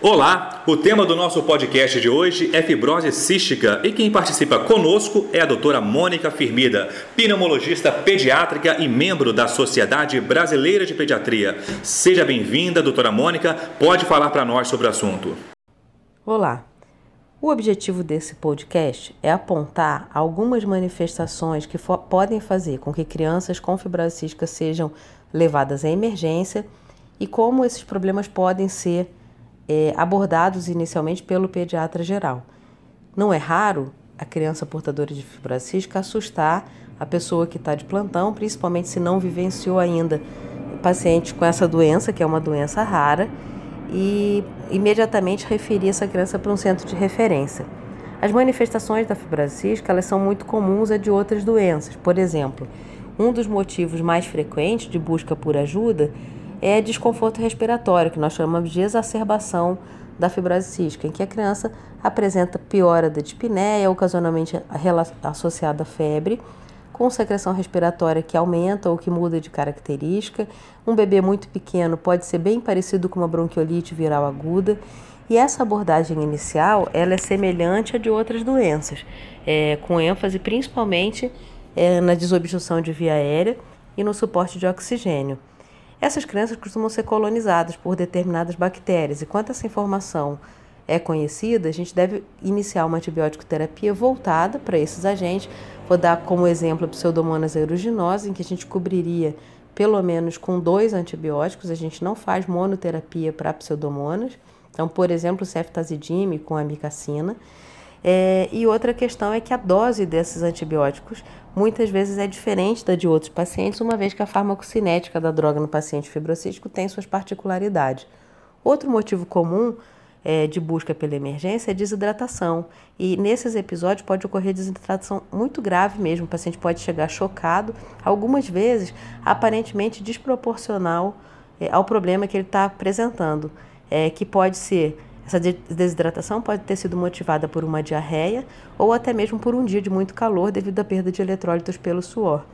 Olá, o tema do nosso podcast de hoje é fibrose cística e quem participa conosco é a doutora Mônica Firmida, pneumologista pediátrica e membro da Sociedade Brasileira de Pediatria. Seja bem-vinda, doutora Mônica, pode falar para nós sobre o assunto. Olá, o objetivo desse podcast é apontar algumas manifestações que podem fazer com que crianças com fibrose cística sejam levadas à emergência e como esses problemas podem ser é, abordados inicialmente pelo pediatra geral. Não é raro a criança portadora de fibrose cística assustar a pessoa que está de plantão, principalmente se não vivenciou ainda paciente com essa doença, que é uma doença rara, e imediatamente referir essa criança para um centro de referência. As manifestações da fibrose cística elas são muito comuns a de outras doenças. Por exemplo, um dos motivos mais frequentes de busca por ajuda é desconforto respiratório, que nós chamamos de exacerbação da fibrose cística, em que a criança apresenta piora da dispneia, ocasionalmente associada à febre, com secreção respiratória que aumenta ou que muda de característica. Um bebê muito pequeno pode ser bem parecido com uma bronquiolite viral aguda. E essa abordagem inicial ela é semelhante à de outras doenças, é, com ênfase principalmente é, na desobstrução de via aérea e no suporte de oxigênio. Essas crianças costumam ser colonizadas por determinadas bactérias, e quando essa informação é conhecida, a gente deve iniciar uma antibiótico terapia voltada para esses agentes. Vou dar como exemplo a Pseudomonas aeruginosa, em que a gente cobriria pelo menos com dois antibióticos, a gente não faz monoterapia para pseudomonas. Então, por exemplo, ceftazidime com amicacina. É, e outra questão é que a dose desses antibióticos muitas vezes é diferente da de outros pacientes, uma vez que a farmacocinética da droga no paciente fibrocístico tem suas particularidades. Outro motivo comum é, de busca pela emergência é desidratação. E nesses episódios pode ocorrer desidratação muito grave mesmo. O paciente pode chegar chocado, algumas vezes aparentemente desproporcional é, ao problema que ele está apresentando, é, que pode ser essa desidratação pode ter sido motivada por uma diarreia ou até mesmo por um dia de muito calor devido à perda de eletrólitos pelo suor.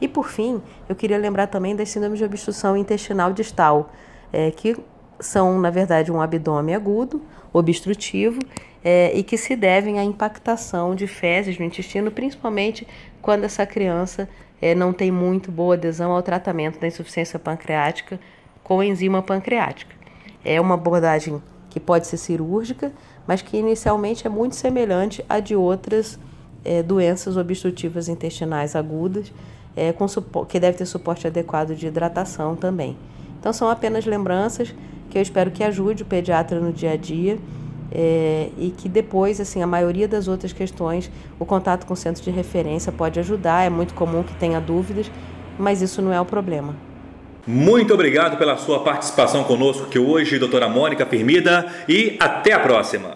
E por fim, eu queria lembrar também das síndromes de obstrução intestinal distal, é, que são, na verdade, um abdômen agudo, obstrutivo, é, e que se devem à impactação de fezes no intestino, principalmente quando essa criança é, não tem muito boa adesão ao tratamento da insuficiência pancreática com enzima pancreática. É uma abordagem que pode ser cirúrgica, mas que inicialmente é muito semelhante à de outras é, doenças obstrutivas intestinais agudas, é, com que deve ter suporte adequado de hidratação também. Então são apenas lembranças que eu espero que ajude o pediatra no dia a dia é, e que depois, assim, a maioria das outras questões, o contato com o centro de referência pode ajudar. É muito comum que tenha dúvidas, mas isso não é o problema. Muito obrigado pela sua participação conosco aqui hoje, doutora Mônica Firmida, e até a próxima!